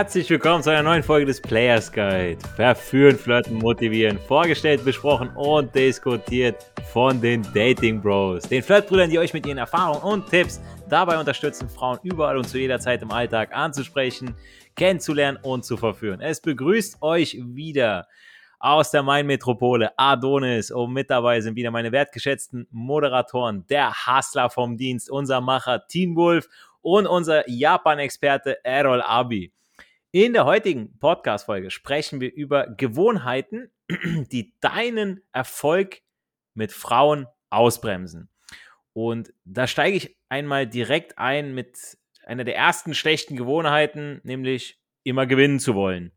Herzlich willkommen zu einer neuen Folge des Players Guide. Verführen, flirten, motivieren. Vorgestellt, besprochen und diskutiert von den Dating Bros. Den Flirtbrüdern, die euch mit ihren Erfahrungen und Tipps dabei unterstützen, Frauen überall und zu jeder Zeit im Alltag anzusprechen, kennenzulernen und zu verführen. Es begrüßt euch wieder aus der Main-Metropole Adonis und mit dabei sind wieder meine wertgeschätzten Moderatoren, der Hustler vom Dienst, unser Macher Teen Wolf und unser Japan-Experte Errol Abi. In der heutigen Podcast-Folge sprechen wir über Gewohnheiten, die deinen Erfolg mit Frauen ausbremsen. Und da steige ich einmal direkt ein mit einer der ersten schlechten Gewohnheiten, nämlich immer gewinnen zu wollen.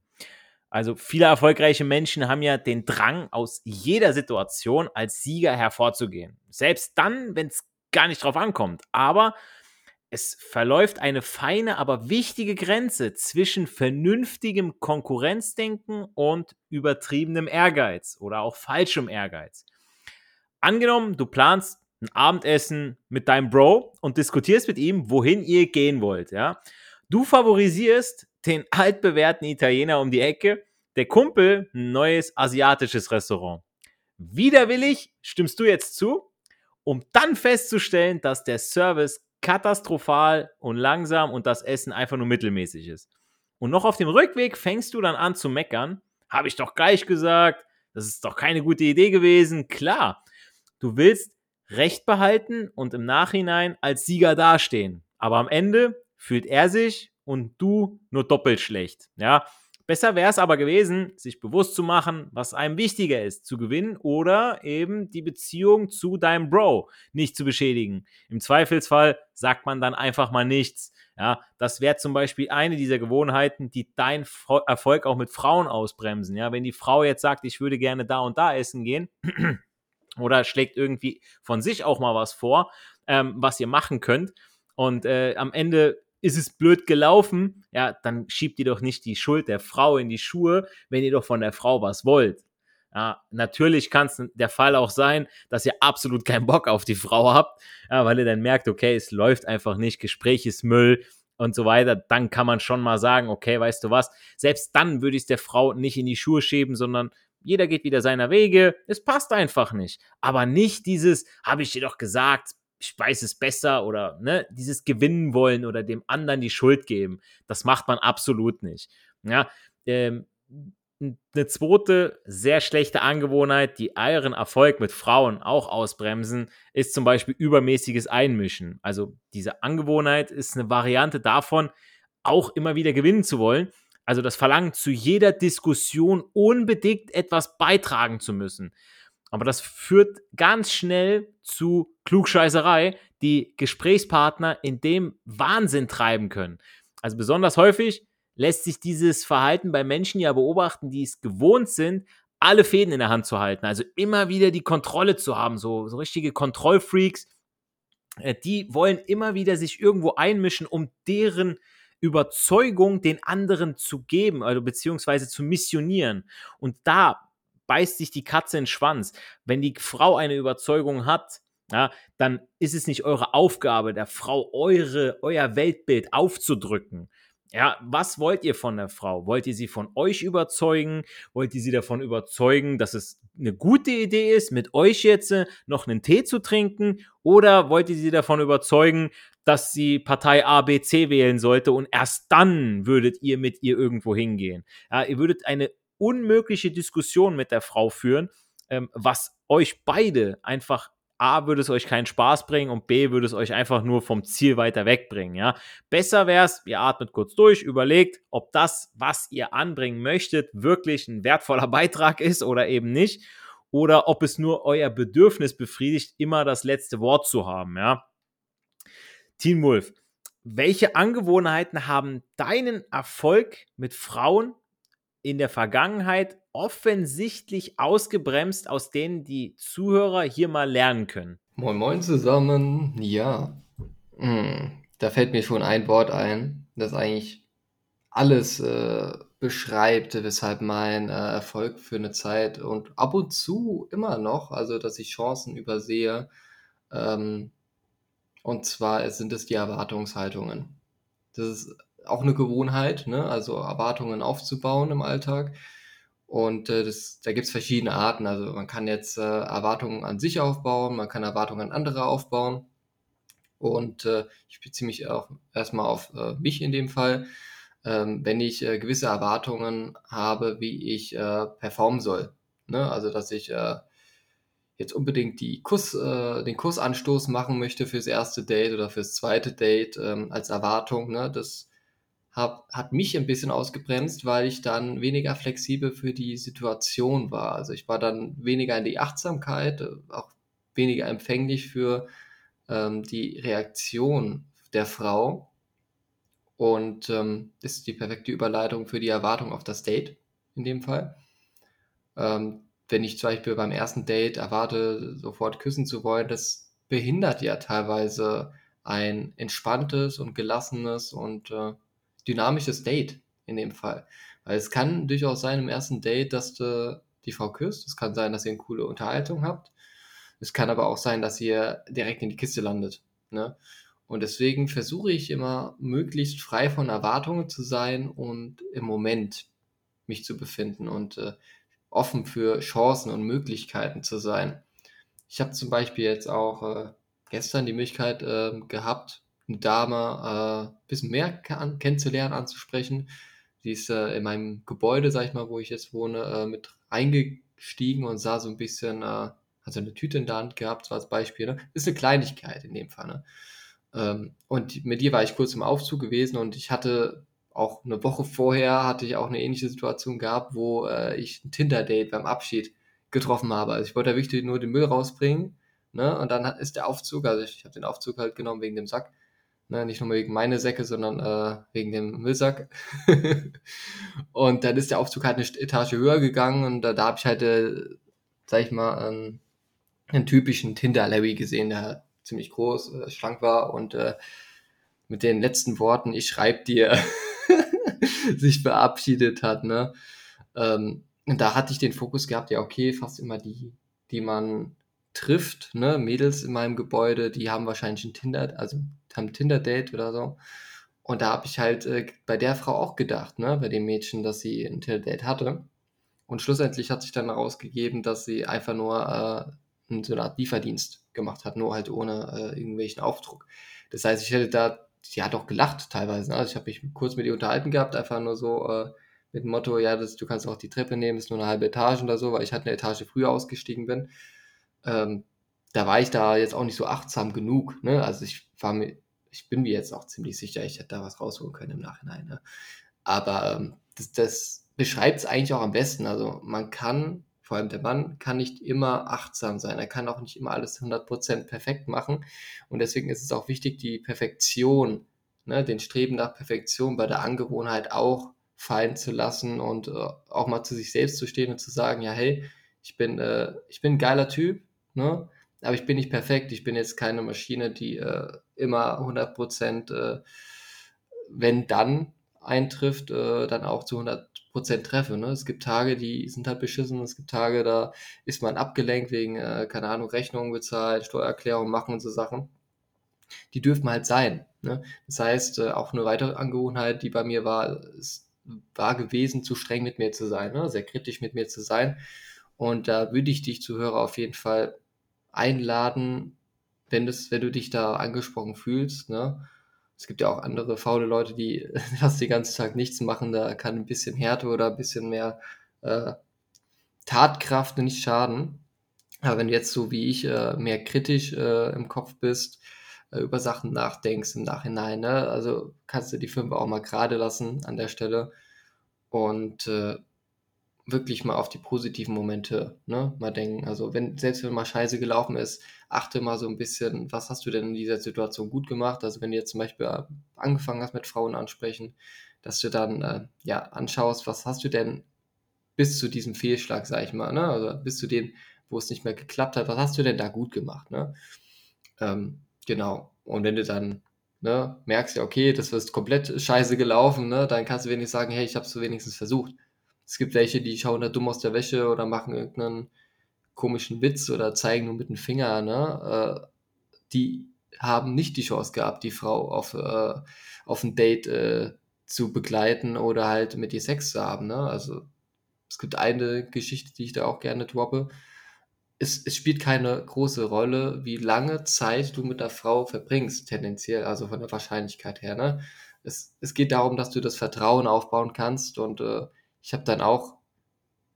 Also viele erfolgreiche Menschen haben ja den Drang, aus jeder Situation als Sieger hervorzugehen. Selbst dann, wenn es gar nicht drauf ankommt. Aber es verläuft eine feine, aber wichtige Grenze zwischen vernünftigem Konkurrenzdenken und übertriebenem Ehrgeiz oder auch falschem Ehrgeiz. Angenommen, du planst ein Abendessen mit deinem Bro und diskutierst mit ihm, wohin ihr gehen wollt, ja. Du favorisierst den altbewährten Italiener um die Ecke, der Kumpel ein neues asiatisches Restaurant. Widerwillig stimmst du jetzt zu, um dann festzustellen, dass der Service katastrophal und langsam und das Essen einfach nur mittelmäßig ist. Und noch auf dem Rückweg fängst du dann an zu meckern. Habe ich doch gleich gesagt. Das ist doch keine gute Idee gewesen. Klar, du willst Recht behalten und im Nachhinein als Sieger dastehen. Aber am Ende fühlt er sich und du nur doppelt schlecht. Ja, Besser wäre es aber gewesen, sich bewusst zu machen, was einem wichtiger ist, zu gewinnen oder eben die Beziehung zu deinem Bro nicht zu beschädigen. Im Zweifelsfall sagt man dann einfach mal nichts. Ja, das wäre zum Beispiel eine dieser Gewohnheiten, die deinen Erfolg auch mit Frauen ausbremsen. Ja, wenn die Frau jetzt sagt, ich würde gerne da und da essen gehen oder schlägt irgendwie von sich auch mal was vor, ähm, was ihr machen könnt und äh, am Ende ist es blöd gelaufen, ja, dann schiebt ihr doch nicht die Schuld der Frau in die Schuhe, wenn ihr doch von der Frau was wollt. Ja, natürlich kann es der Fall auch sein, dass ihr absolut keinen Bock auf die Frau habt, ja, weil ihr dann merkt, okay, es läuft einfach nicht, Gespräch ist Müll und so weiter. Dann kann man schon mal sagen, okay, weißt du was, selbst dann würde ich es der Frau nicht in die Schuhe schieben, sondern jeder geht wieder seiner Wege. Es passt einfach nicht. Aber nicht dieses, habe ich dir doch gesagt, ich weiß es besser oder ne, dieses Gewinnen wollen oder dem anderen die Schuld geben. Das macht man absolut nicht. Ja, ähm, eine zweite sehr schlechte Angewohnheit, die euren Erfolg mit Frauen auch ausbremsen, ist zum Beispiel übermäßiges Einmischen. Also diese Angewohnheit ist eine Variante davon, auch immer wieder gewinnen zu wollen. Also das Verlangen, zu jeder Diskussion unbedingt etwas beitragen zu müssen. Aber das führt ganz schnell zu Klugscheißerei, die Gesprächspartner in dem Wahnsinn treiben können. Also besonders häufig lässt sich dieses Verhalten bei Menschen ja beobachten, die es gewohnt sind, alle Fäden in der Hand zu halten. Also immer wieder die Kontrolle zu haben, so, so richtige Kontrollfreaks. Äh, die wollen immer wieder sich irgendwo einmischen, um deren Überzeugung den anderen zu geben, also beziehungsweise zu missionieren. Und da beißt sich die Katze in den Schwanz. Wenn die Frau eine Überzeugung hat, ja, dann ist es nicht eure Aufgabe, der Frau eure, euer Weltbild aufzudrücken. Ja, was wollt ihr von der Frau? Wollt ihr sie von euch überzeugen? Wollt ihr sie davon überzeugen, dass es eine gute Idee ist, mit euch jetzt äh, noch einen Tee zu trinken? Oder wollt ihr sie davon überzeugen, dass sie Partei A, B, C wählen sollte und erst dann würdet ihr mit ihr irgendwo hingehen? Ja, ihr würdet eine unmögliche Diskussion mit der Frau führen, ähm, was euch beide einfach A, würde es euch keinen Spaß bringen und B, würde es euch einfach nur vom Ziel weiter wegbringen, ja. Besser wäre es, ihr atmet kurz durch, überlegt, ob das, was ihr anbringen möchtet, wirklich ein wertvoller Beitrag ist oder eben nicht. Oder ob es nur euer Bedürfnis befriedigt, immer das letzte Wort zu haben, ja. Teen Wolf, welche Angewohnheiten haben deinen Erfolg mit Frauen in der Vergangenheit offensichtlich ausgebremst, aus denen die Zuhörer hier mal lernen können? Moin Moin zusammen. Ja, hm, da fällt mir schon ein Wort ein, das eigentlich alles äh, beschreibt, weshalb mein äh, Erfolg für eine Zeit und ab und zu immer noch, also dass ich Chancen übersehe, ähm, und zwar sind es die Erwartungshaltungen. Das ist auch eine Gewohnheit, ne? also Erwartungen aufzubauen im Alltag. Und äh, das, da gibt es verschiedene Arten. Also man kann jetzt äh, Erwartungen an sich aufbauen, man kann Erwartungen an andere aufbauen. Und äh, ich beziehe mich auch erstmal auf äh, mich in dem Fall. Ähm, wenn ich äh, gewisse Erwartungen habe, wie ich äh, performen soll. Ne? Also dass ich jetzt unbedingt die Kuss, äh, den Kussanstoß machen möchte fürs erste Date oder fürs zweite Date ähm, als Erwartung. Ne? Das hab, hat mich ein bisschen ausgebremst, weil ich dann weniger flexibel für die Situation war. Also ich war dann weniger in die Achtsamkeit, äh, auch weniger empfänglich für ähm, die Reaktion der Frau. Und ähm, ist die perfekte Überleitung für die Erwartung auf das Date in dem Fall. Ähm, wenn ich zum Beispiel beim ersten Date erwarte, sofort küssen zu wollen, das behindert ja teilweise ein entspanntes und gelassenes und äh, dynamisches Date in dem Fall. Weil es kann durchaus sein im ersten Date, dass du die Frau küsst. Es kann sein, dass ihr eine coole Unterhaltung habt. Es kann aber auch sein, dass ihr direkt in die Kiste landet. Ne? Und deswegen versuche ich immer, möglichst frei von Erwartungen zu sein und im Moment mich zu befinden und äh, offen für Chancen und Möglichkeiten zu sein. Ich habe zum Beispiel jetzt auch äh, gestern die Möglichkeit äh, gehabt, eine Dame äh, ein bisschen mehr kann, kennenzulernen, anzusprechen. Die ist äh, in meinem Gebäude, sag ich mal, wo ich jetzt wohne, äh, mit eingestiegen und sah so ein bisschen, äh, hat so eine Tüte in der Hand gehabt, so als Beispiel. Ne? Ist eine Kleinigkeit in dem Fall. Ne? Ähm, und mit ihr war ich kurz im Aufzug gewesen und ich hatte auch eine Woche vorher hatte ich auch eine ähnliche Situation gehabt, wo äh, ich ein Tinder-Date beim Abschied getroffen habe. Also ich wollte da wirklich nur den Müll rausbringen, ne? Und dann ist der Aufzug, also ich, ich habe den Aufzug halt genommen wegen dem Sack, ne? Nicht nur wegen meine Säcke, sondern äh, wegen dem Müllsack. und dann ist der Aufzug halt eine Etage höher gegangen und da, da habe ich halt, äh, sag ich mal, einen, einen typischen Tinder-Larry gesehen, der ziemlich groß, äh, schlank war und äh, mit den letzten Worten, ich schreibe dir, sich verabschiedet hat, ne? Ähm, und da hatte ich den Fokus gehabt, ja, okay, fast immer die, die man trifft, ne, Mädels in meinem Gebäude, die haben wahrscheinlich ein Tinder, also haben Tinder-Date oder so. Und da habe ich halt äh, bei der Frau auch gedacht, ne, bei dem Mädchen, dass sie ein Tinder-Date hatte. Und schlussendlich hat sich dann herausgegeben, dass sie einfach nur äh, so eine Art Lieferdienst gemacht hat, nur halt ohne äh, irgendwelchen Aufdruck. Das heißt, ich hätte da sie hat auch gelacht teilweise. Ne? Also ich habe mich kurz mit ihr unterhalten gehabt, einfach nur so äh, mit dem Motto, ja, das, du kannst auch die Treppe nehmen, ist nur eine halbe Etage oder so, weil ich halt eine Etage früher ausgestiegen bin. Ähm, da war ich da jetzt auch nicht so achtsam genug. Ne? Also ich war mir, ich bin mir jetzt auch ziemlich sicher, ich hätte da was rausholen können im Nachhinein. Ne? Aber ähm, das, das beschreibt es eigentlich auch am besten. Also man kann vor allem der Mann kann nicht immer achtsam sein. Er kann auch nicht immer alles 100% perfekt machen. Und deswegen ist es auch wichtig, die Perfektion, ne, den Streben nach Perfektion bei der Angewohnheit auch fallen zu lassen und äh, auch mal zu sich selbst zu stehen und zu sagen, ja, hey, ich bin, äh, ich bin ein geiler Typ, ne? aber ich bin nicht perfekt. Ich bin jetzt keine Maschine, die äh, immer 100% äh, wenn dann eintrifft, äh, dann auch zu 100 Prozent treffe. Ne? Es gibt Tage, die sind halt beschissen, es gibt Tage, da ist man abgelenkt wegen, äh, keine Ahnung, Rechnungen bezahlt, Steuererklärung machen und so Sachen. Die dürfen halt sein. Ne? Das heißt, äh, auch eine weitere Angewohnheit, die bei mir war, es war gewesen, zu streng mit mir zu sein, ne? sehr kritisch mit mir zu sein. Und da würde ich dich, Zuhörer, auf jeden Fall einladen, wenn, das, wenn du dich da angesprochen fühlst, ne? Es gibt ja auch andere faule Leute, die fast den ganzen Tag nichts machen. Da kann ein bisschen Härte oder ein bisschen mehr äh, Tatkraft nicht schaden. Aber wenn du jetzt so wie ich äh, mehr kritisch äh, im Kopf bist, äh, über Sachen nachdenkst im Nachhinein, ne? also kannst du die fünf auch mal gerade lassen an der Stelle und äh, wirklich mal auf die positiven Momente ne, mal denken. Also wenn, selbst wenn mal scheiße gelaufen ist, achte mal so ein bisschen, was hast du denn in dieser Situation gut gemacht? Also wenn du jetzt zum Beispiel äh, angefangen hast mit Frauen ansprechen, dass du dann äh, ja anschaust, was hast du denn bis zu diesem Fehlschlag, sag ich mal, ne? Also bis zu dem, wo es nicht mehr geklappt hat, was hast du denn da gut gemacht, ne? Ähm, genau. Und wenn du dann ne, merkst, ja, okay, das ist komplett scheiße gelaufen, ne, dann kannst du wenigstens sagen, hey, ich habe es wenigstens versucht. Es gibt welche, die schauen da dumm aus der Wäsche oder machen irgendeinen komischen Witz oder zeigen nur mit dem Finger, ne? Äh, die haben nicht die Chance gehabt, die Frau auf, äh, auf ein Date äh, zu begleiten oder halt mit ihr Sex zu haben. Ne? Also es gibt eine Geschichte, die ich da auch gerne droppe. Es, es spielt keine große Rolle, wie lange Zeit du mit der Frau verbringst, tendenziell, also von der Wahrscheinlichkeit her. Ne? Es, es geht darum, dass du das Vertrauen aufbauen kannst und äh, ich habe dann auch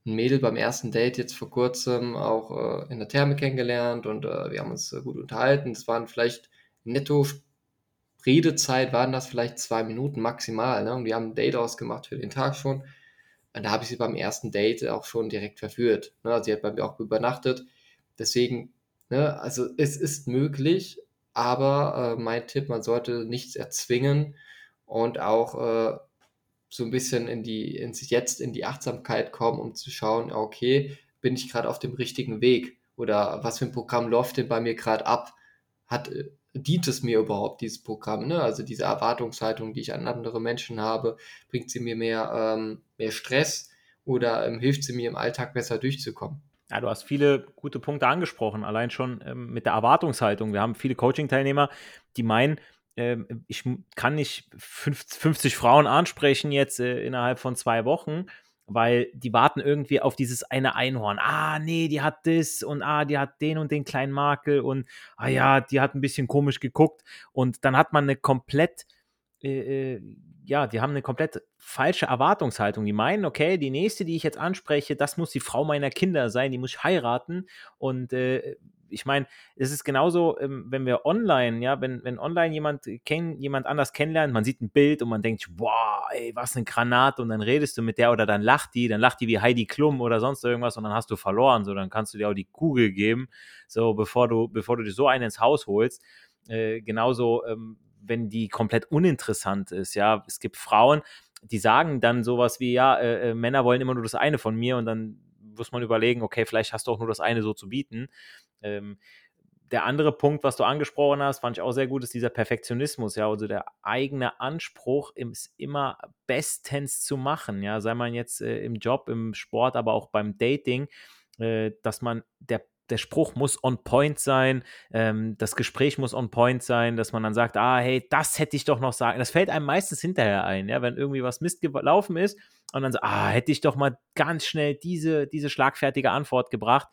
ein Mädel beim ersten Date jetzt vor kurzem auch äh, in der Therme kennengelernt und äh, wir haben uns äh, gut unterhalten. Es waren vielleicht netto Redezeit, waren das vielleicht zwei Minuten maximal. Ne? Und wir haben ein Date ausgemacht für den Tag schon. Und da habe ich sie beim ersten Date auch schon direkt verführt. Ne? Also sie hat bei mir auch übernachtet. Deswegen, ne, also es ist möglich, aber äh, mein Tipp, man sollte nichts erzwingen und auch äh, so ein bisschen in die, ins Jetzt, in die Achtsamkeit kommen, um zu schauen, okay, bin ich gerade auf dem richtigen Weg? Oder was für ein Programm läuft denn bei mir gerade ab? Hat, äh, dient es mir überhaupt, dieses Programm? Ne? Also diese Erwartungshaltung, die ich an andere Menschen habe, bringt sie mir mehr, ähm, mehr Stress oder ähm, hilft sie mir im Alltag besser durchzukommen? Ja, du hast viele gute Punkte angesprochen, allein schon ähm, mit der Erwartungshaltung. Wir haben viele Coaching-Teilnehmer, die meinen, ich kann nicht 50 Frauen ansprechen jetzt äh, innerhalb von zwei Wochen, weil die warten irgendwie auf dieses eine Einhorn. Ah, nee, die hat das und ah, die hat den und den kleinen Makel und ah ja, die hat ein bisschen komisch geguckt und dann hat man eine komplett äh, äh, ja, die haben eine komplett falsche Erwartungshaltung. Die meinen, okay, die nächste, die ich jetzt anspreche, das muss die Frau meiner Kinder sein, die muss ich heiraten. Und äh, ich meine, es ist genauso, ähm, wenn wir online, ja, wenn, wenn online jemand, kenn, jemand anders kennenlernt, man sieht ein Bild und man denkt, wow, ey, was eine Granate und dann redest du mit der oder dann lacht die, dann lacht die wie Heidi Klum oder sonst irgendwas und dann hast du verloren, so, dann kannst du dir auch die Kugel geben, so, bevor du, bevor du dir so einen ins Haus holst. Äh, genauso, ähm, wenn die komplett uninteressant ist, ja, es gibt Frauen, die sagen dann sowas wie, ja, äh, äh Männer wollen immer nur das eine von mir und dann muss man überlegen, okay, vielleicht hast du auch nur das eine so zu bieten. Ähm, der andere Punkt, was du angesprochen hast, fand ich auch sehr gut, ist dieser Perfektionismus, ja, also der eigene Anspruch ist immer bestens zu machen, ja, sei man jetzt äh, im Job, im Sport, aber auch beim Dating, äh, dass man der der Spruch muss on point sein, ähm, das Gespräch muss on point sein, dass man dann sagt, ah, hey, das hätte ich doch noch sagen. Das fällt einem meistens hinterher ein, ja, wenn irgendwie was Mist gelaufen ist und dann so, ah, hätte ich doch mal ganz schnell diese, diese schlagfertige Antwort gebracht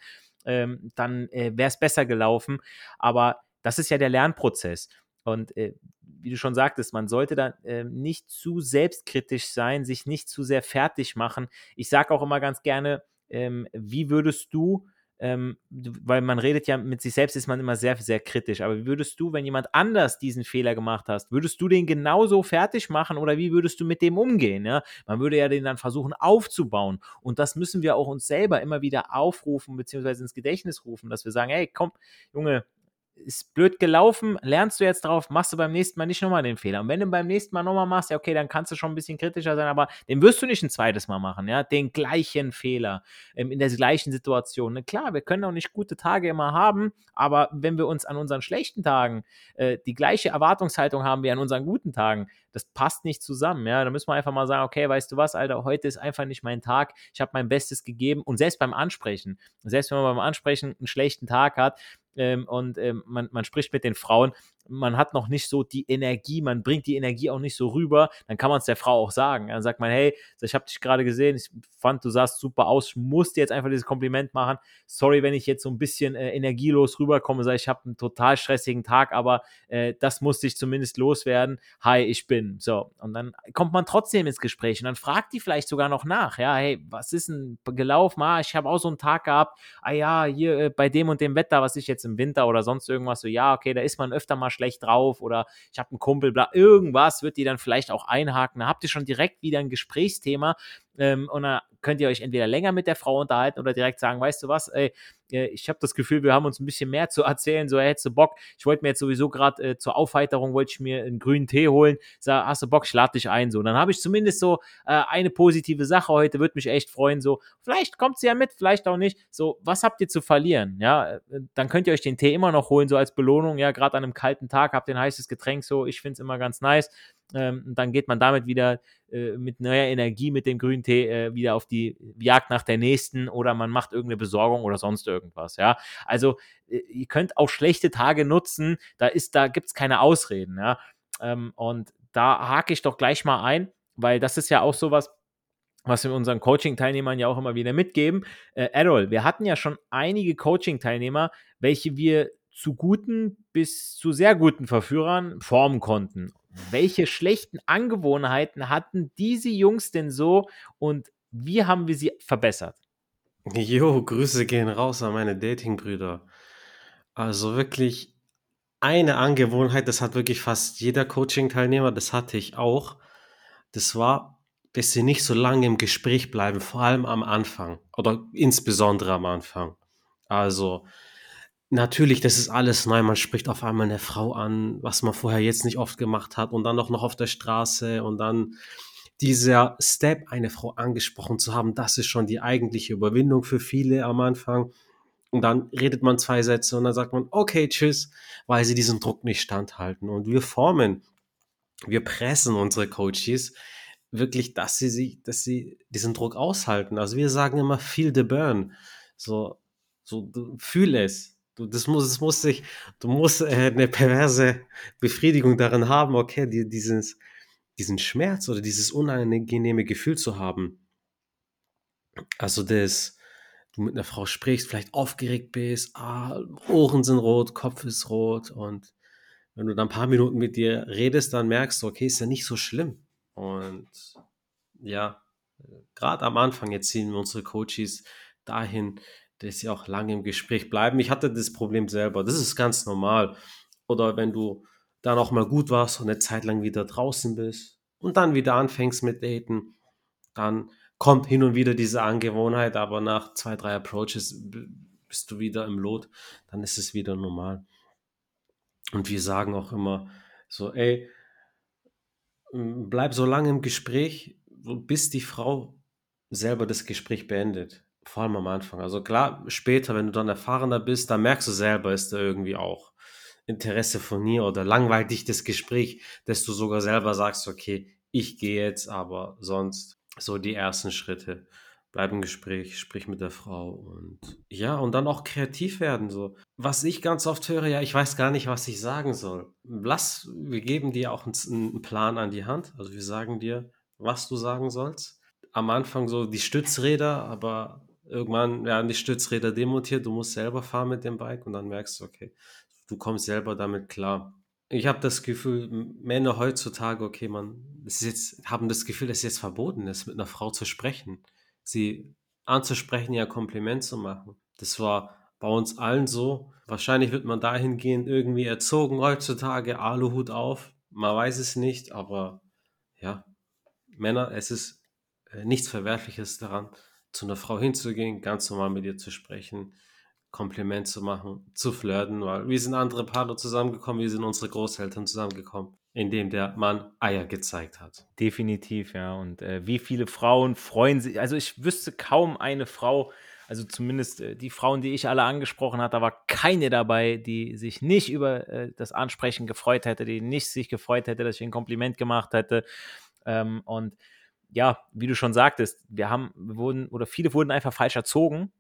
ähm, dann äh, wäre es besser gelaufen. Aber das ist ja der Lernprozess. Und äh, wie du schon sagtest, man sollte da äh, nicht zu selbstkritisch sein, sich nicht zu sehr fertig machen. Ich sage auch immer ganz gerne, ähm, wie würdest du ähm, weil man redet ja mit sich selbst, ist man immer sehr, sehr kritisch. Aber wie würdest du, wenn jemand anders diesen Fehler gemacht hast, würdest du den genauso fertig machen oder wie würdest du mit dem umgehen? Ja? Man würde ja den dann versuchen aufzubauen. Und das müssen wir auch uns selber immer wieder aufrufen, beziehungsweise ins Gedächtnis rufen, dass wir sagen, hey, komm, Junge, ist blöd gelaufen, lernst du jetzt drauf, machst du beim nächsten Mal nicht nochmal den Fehler. Und wenn du beim nächsten Mal nochmal machst, ja, okay, dann kannst du schon ein bisschen kritischer sein, aber den wirst du nicht ein zweites Mal machen, ja, den gleichen Fehler ähm, in der gleichen Situation. Ne, klar, wir können auch nicht gute Tage immer haben, aber wenn wir uns an unseren schlechten Tagen äh, die gleiche Erwartungshaltung haben wie an unseren guten Tagen, das passt nicht zusammen, ja, da müssen wir einfach mal sagen, okay, weißt du was, Alter, heute ist einfach nicht mein Tag, ich habe mein Bestes gegeben und selbst beim Ansprechen, selbst wenn man beim Ansprechen einen schlechten Tag hat, ähm, und ähm, man, man spricht mit den Frauen, man hat noch nicht so die Energie, man bringt die Energie auch nicht so rüber, dann kann man es der Frau auch sagen. Dann sagt man, hey, ich habe dich gerade gesehen, ich fand, du sahst super aus, ich musste jetzt einfach dieses Kompliment machen. Sorry, wenn ich jetzt so ein bisschen äh, energielos rüberkomme, sage ich habe einen total stressigen Tag, aber äh, das musste ich zumindest loswerden. Hi, ich bin. So, und dann kommt man trotzdem ins Gespräch und dann fragt die vielleicht sogar noch nach, ja, hey, was ist denn gelaufen? Ah, ich habe auch so einen Tag gehabt, ah ja, hier äh, bei dem und dem Wetter, was ich jetzt im Winter oder sonst irgendwas, so ja, okay, da ist man öfter mal schlecht drauf oder ich habe einen Kumpel, bla, irgendwas wird die dann vielleicht auch einhaken. Da habt ihr schon direkt wieder ein Gesprächsthema ähm, und dann könnt ihr euch entweder länger mit der Frau unterhalten oder direkt sagen, weißt du was, ey, ich habe das Gefühl, wir haben uns ein bisschen mehr zu erzählen. So, hättest du Bock? Ich wollte mir jetzt sowieso gerade äh, zur Aufheiterung, wollte ich mir einen grünen Tee holen. Sag, hast du Bock? Ich lade dich ein. So, dann habe ich zumindest so äh, eine positive Sache heute, würde mich echt freuen. So, vielleicht kommt sie ja mit, vielleicht auch nicht. So, was habt ihr zu verlieren? Ja, äh, dann könnt ihr euch den Tee immer noch holen, so als Belohnung. Ja, gerade an einem kalten Tag habt ihr ein heißes Getränk. So, ich finde es immer ganz nice. Ähm, dann geht man damit wieder äh, mit neuer Energie mit dem grünen Tee äh, wieder auf die Jagd nach der nächsten oder man macht irgendeine Besorgung oder sonst irgendwas. Ja, also äh, ihr könnt auch schlechte Tage nutzen. Da ist, da gibt es keine Ausreden. Ja, ähm, und da hake ich doch gleich mal ein. weil das ist ja auch sowas, was wir unseren Coaching-Teilnehmern ja auch immer wieder mitgeben. Äh, Errol, wir hatten ja schon einige Coaching-Teilnehmer, welche wir zu guten bis zu sehr guten Verführern formen konnten. Welche schlechten Angewohnheiten hatten diese Jungs denn so und wie haben wir sie verbessert? Jo, Grüße gehen raus an meine Dating-Brüder. Also wirklich eine Angewohnheit, das hat wirklich fast jeder Coaching-Teilnehmer, das hatte ich auch. Das war, dass sie nicht so lange im Gespräch bleiben, vor allem am Anfang oder insbesondere am Anfang. Also natürlich, das ist alles neu. Man spricht auf einmal eine Frau an, was man vorher jetzt nicht oft gemacht hat und dann auch noch auf der Straße und dann dieser Step, eine Frau angesprochen zu haben, das ist schon die eigentliche Überwindung für viele am Anfang. Und dann redet man zwei Sätze und dann sagt man, okay, tschüss, weil sie diesen Druck nicht standhalten. Und wir formen, wir pressen unsere Coaches wirklich, dass sie sich, dass sie diesen Druck aushalten. Also wir sagen immer, feel the burn. So, so, fühl es. Du, das muss, das muss sich, du musst äh, eine perverse Befriedigung darin haben, okay, die, dieses, diesen Schmerz oder dieses unangenehme Gefühl zu haben. Also das, du mit einer Frau sprichst, vielleicht aufgeregt bist, ah, Ohren sind rot, Kopf ist rot und wenn du dann ein paar Minuten mit dir redest, dann merkst du, okay, ist ja nicht so schlimm. Und ja, gerade am Anfang jetzt ziehen wir unsere Coaches dahin, dass sie auch lange im Gespräch bleiben. Ich hatte das Problem selber, das ist ganz normal. Oder wenn du dann auch mal gut warst und eine Zeit lang wieder draußen bist und dann wieder anfängst mit Daten, dann kommt hin und wieder diese Angewohnheit, aber nach zwei, drei Approaches bist du wieder im Lot, dann ist es wieder normal. Und wir sagen auch immer so, ey, bleib so lange im Gespräch, bis die Frau selber das Gespräch beendet. Vor allem am Anfang. Also klar, später, wenn du dann erfahrener bist, dann merkst du selber, ist da irgendwie auch Interesse von ihr oder langweilt dich das Gespräch, dass du sogar selber sagst, okay, ich gehe jetzt, aber sonst so die ersten Schritte. Bleib im Gespräch, sprich mit der Frau und ja, und dann auch kreativ werden. So. Was ich ganz oft höre, ja, ich weiß gar nicht, was ich sagen soll. Lass, wir geben dir auch einen, einen Plan an die Hand. Also wir sagen dir, was du sagen sollst. Am Anfang so die Stützräder, aber irgendwann werden die Stützräder demontiert, du musst selber fahren mit dem Bike und dann merkst du, okay, du kommst selber damit klar. Ich habe das Gefühl, Männer heutzutage, okay, man, es ist jetzt, haben das Gefühl, dass es jetzt verboten ist, mit einer Frau zu sprechen, sie anzusprechen, ihr Kompliment zu machen. Das war bei uns allen so. Wahrscheinlich wird man dahingehend irgendwie erzogen heutzutage, Aluhut auf. Man weiß es nicht, aber ja, Männer, es ist äh, nichts Verwerfliches daran, zu einer Frau hinzugehen, ganz normal mit ihr zu sprechen, Kompliment zu machen, zu flirten, weil wir sind andere Partner zusammengekommen, wir sind unsere Großeltern zusammengekommen, indem der Mann Eier gezeigt hat. Definitiv, ja. Und äh, wie viele Frauen freuen sich, also ich wüsste kaum eine Frau, also zumindest äh, die Frauen, die ich alle angesprochen hatte, da war keine dabei, die sich nicht über äh, das Ansprechen gefreut hätte, die nicht sich gefreut hätte, dass ich ein Kompliment gemacht hätte. Ähm, und ja, wie du schon sagtest, wir haben, wir wurden, oder viele wurden einfach falsch erzogen.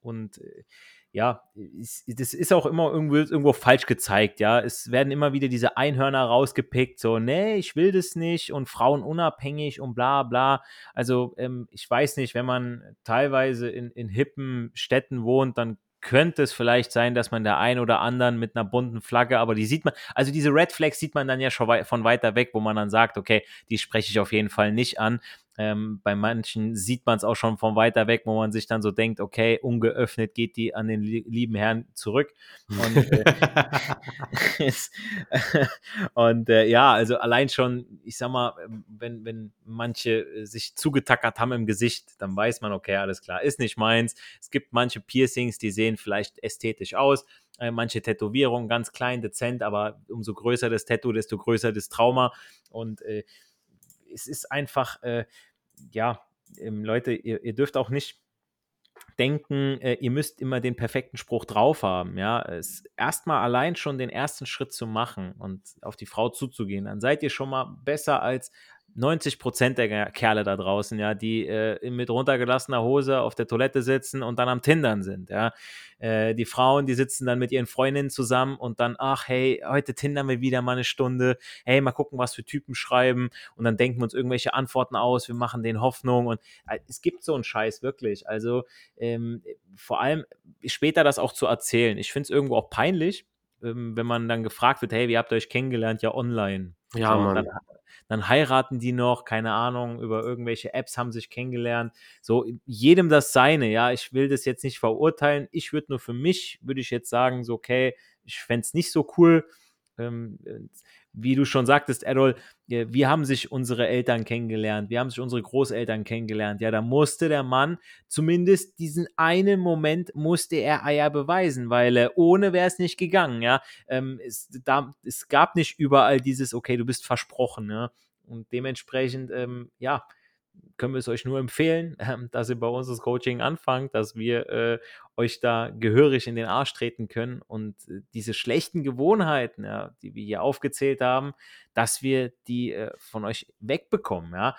Und äh, ja, das ist auch immer irgendwo, irgendwo falsch gezeigt, ja. Es werden immer wieder diese Einhörner rausgepickt, so, nee, ich will das nicht und Frauen unabhängig und bla bla. Also, ähm, ich weiß nicht, wenn man teilweise in, in hippen Städten wohnt, dann könnte es vielleicht sein, dass man der ein oder anderen mit einer bunten Flagge, aber die sieht man, also diese Red Flags sieht man dann ja schon von weiter weg, wo man dann sagt, okay, die spreche ich auf jeden Fall nicht an. Ähm, bei manchen sieht man es auch schon von weiter weg, wo man sich dann so denkt, okay, ungeöffnet geht die an den lieben Herrn zurück. Und, äh, und äh, ja, also allein schon, ich sag mal, wenn, wenn manche äh, sich zugetackert haben im Gesicht, dann weiß man, okay, alles klar, ist nicht meins. Es gibt manche Piercings, die sehen vielleicht ästhetisch aus äh, manche Tätowierungen ganz klein, dezent, aber umso größer das Tattoo, desto größer das Trauma. Und äh, es ist einfach, äh, ja, ähm, Leute, ihr, ihr, dürft auch nicht denken, äh, ihr müsst immer den perfekten Spruch drauf haben. Ja, erstmal allein schon den ersten Schritt zu machen und auf die Frau zuzugehen, dann seid ihr schon mal besser als 90 Prozent der Kerle da draußen, ja, die äh, mit runtergelassener Hose auf der Toilette sitzen und dann am Tindern sind, ja. Äh, die Frauen, die sitzen dann mit ihren Freundinnen zusammen und dann, ach, hey, heute tindern wir wieder mal eine Stunde, hey, mal gucken, was für Typen schreiben und dann denken wir uns irgendwelche Antworten aus, wir machen denen Hoffnung und äh, es gibt so einen Scheiß wirklich. Also ähm, vor allem später das auch zu erzählen. Ich finde es irgendwo auch peinlich, ähm, wenn man dann gefragt wird, hey, wie habt ihr euch kennengelernt? Ja, online. Ja, so, Mann. Dann, dann, heiraten die noch, keine Ahnung, über irgendwelche Apps haben sich kennengelernt. So, jedem das seine, ja. Ich will das jetzt nicht verurteilen. Ich würde nur für mich, würde ich jetzt sagen, so, okay, ich fände es nicht so cool. Ähm, wie du schon sagtest, Errol, wir haben sich unsere Eltern kennengelernt, wir haben sich unsere Großeltern kennengelernt. Ja, da musste der Mann zumindest diesen einen Moment musste er Eier beweisen, weil äh, ohne wäre es nicht gegangen. Ja, ähm, es, da, es gab nicht überall dieses, okay, du bist versprochen. Ja? Und dementsprechend, ähm, ja, können wir es euch nur empfehlen, äh, dass ihr bei uns das Coaching anfangt, dass wir äh, euch da gehörig in den Arsch treten können und äh, diese schlechten Gewohnheiten, ja, die wir hier aufgezählt haben, dass wir die äh, von euch wegbekommen. Ja.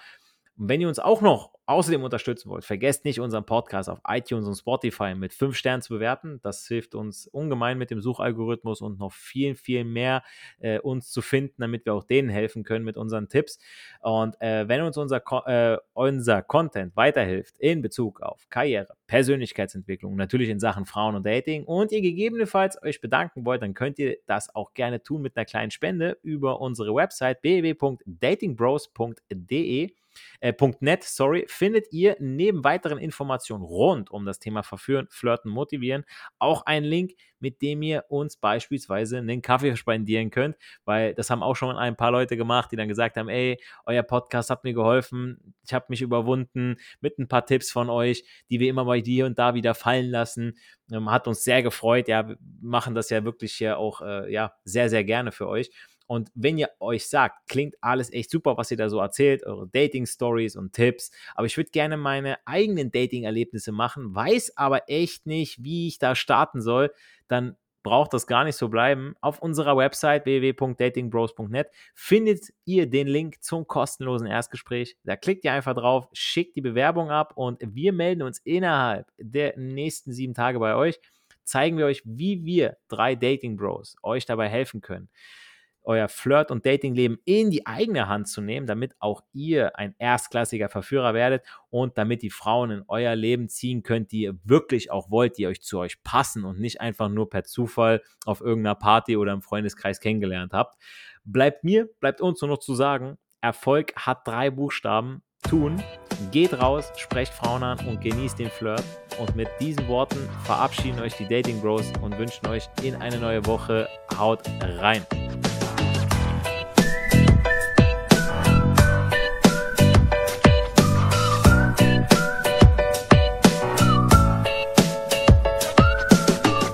Und wenn ihr uns auch noch außerdem unterstützen wollt, vergesst nicht, unseren Podcast auf iTunes und Spotify mit 5 Sternen zu bewerten. Das hilft uns ungemein mit dem Suchalgorithmus und noch viel, viel mehr äh, uns zu finden, damit wir auch denen helfen können mit unseren Tipps. Und äh, wenn uns unser, äh, unser Content weiterhilft in Bezug auf Karriere, Persönlichkeitsentwicklung, natürlich in Sachen Frauen und Dating und ihr gegebenenfalls euch bedanken wollt, dann könnt ihr das auch gerne tun mit einer kleinen Spende über unsere Website www.datingbros.de äh, .net, sorry, findet ihr neben weiteren Informationen rund um das Thema Verführen, Flirten, Motivieren auch einen Link, mit dem ihr uns beispielsweise einen Kaffee spendieren könnt, weil das haben auch schon ein paar Leute gemacht, die dann gesagt haben, ey, euer Podcast hat mir geholfen, ich habe mich überwunden mit ein paar Tipps von euch, die wir immer mal hier und da wieder fallen lassen. Ähm, hat uns sehr gefreut, ja, wir machen das ja wirklich hier auch äh, ja, sehr, sehr gerne für euch. Und wenn ihr euch sagt, klingt alles echt super, was ihr da so erzählt, eure Dating-Stories und Tipps, aber ich würde gerne meine eigenen Dating-Erlebnisse machen, weiß aber echt nicht, wie ich da starten soll, dann braucht das gar nicht so bleiben. Auf unserer Website www.datingbros.net findet ihr den Link zum kostenlosen Erstgespräch. Da klickt ihr einfach drauf, schickt die Bewerbung ab und wir melden uns innerhalb der nächsten sieben Tage bei euch. Zeigen wir euch, wie wir drei Dating Bros euch dabei helfen können euer Flirt- und Datingleben in die eigene Hand zu nehmen, damit auch ihr ein erstklassiger Verführer werdet und damit die Frauen in euer Leben ziehen könnt, die ihr wirklich auch wollt, die euch zu euch passen und nicht einfach nur per Zufall auf irgendeiner Party oder im Freundeskreis kennengelernt habt. Bleibt mir, bleibt uns nur noch zu sagen, Erfolg hat drei Buchstaben. Tun, geht raus, sprecht Frauen an und genießt den Flirt. Und mit diesen Worten verabschieden euch die Dating Bros und wünschen euch in eine neue Woche. Haut rein!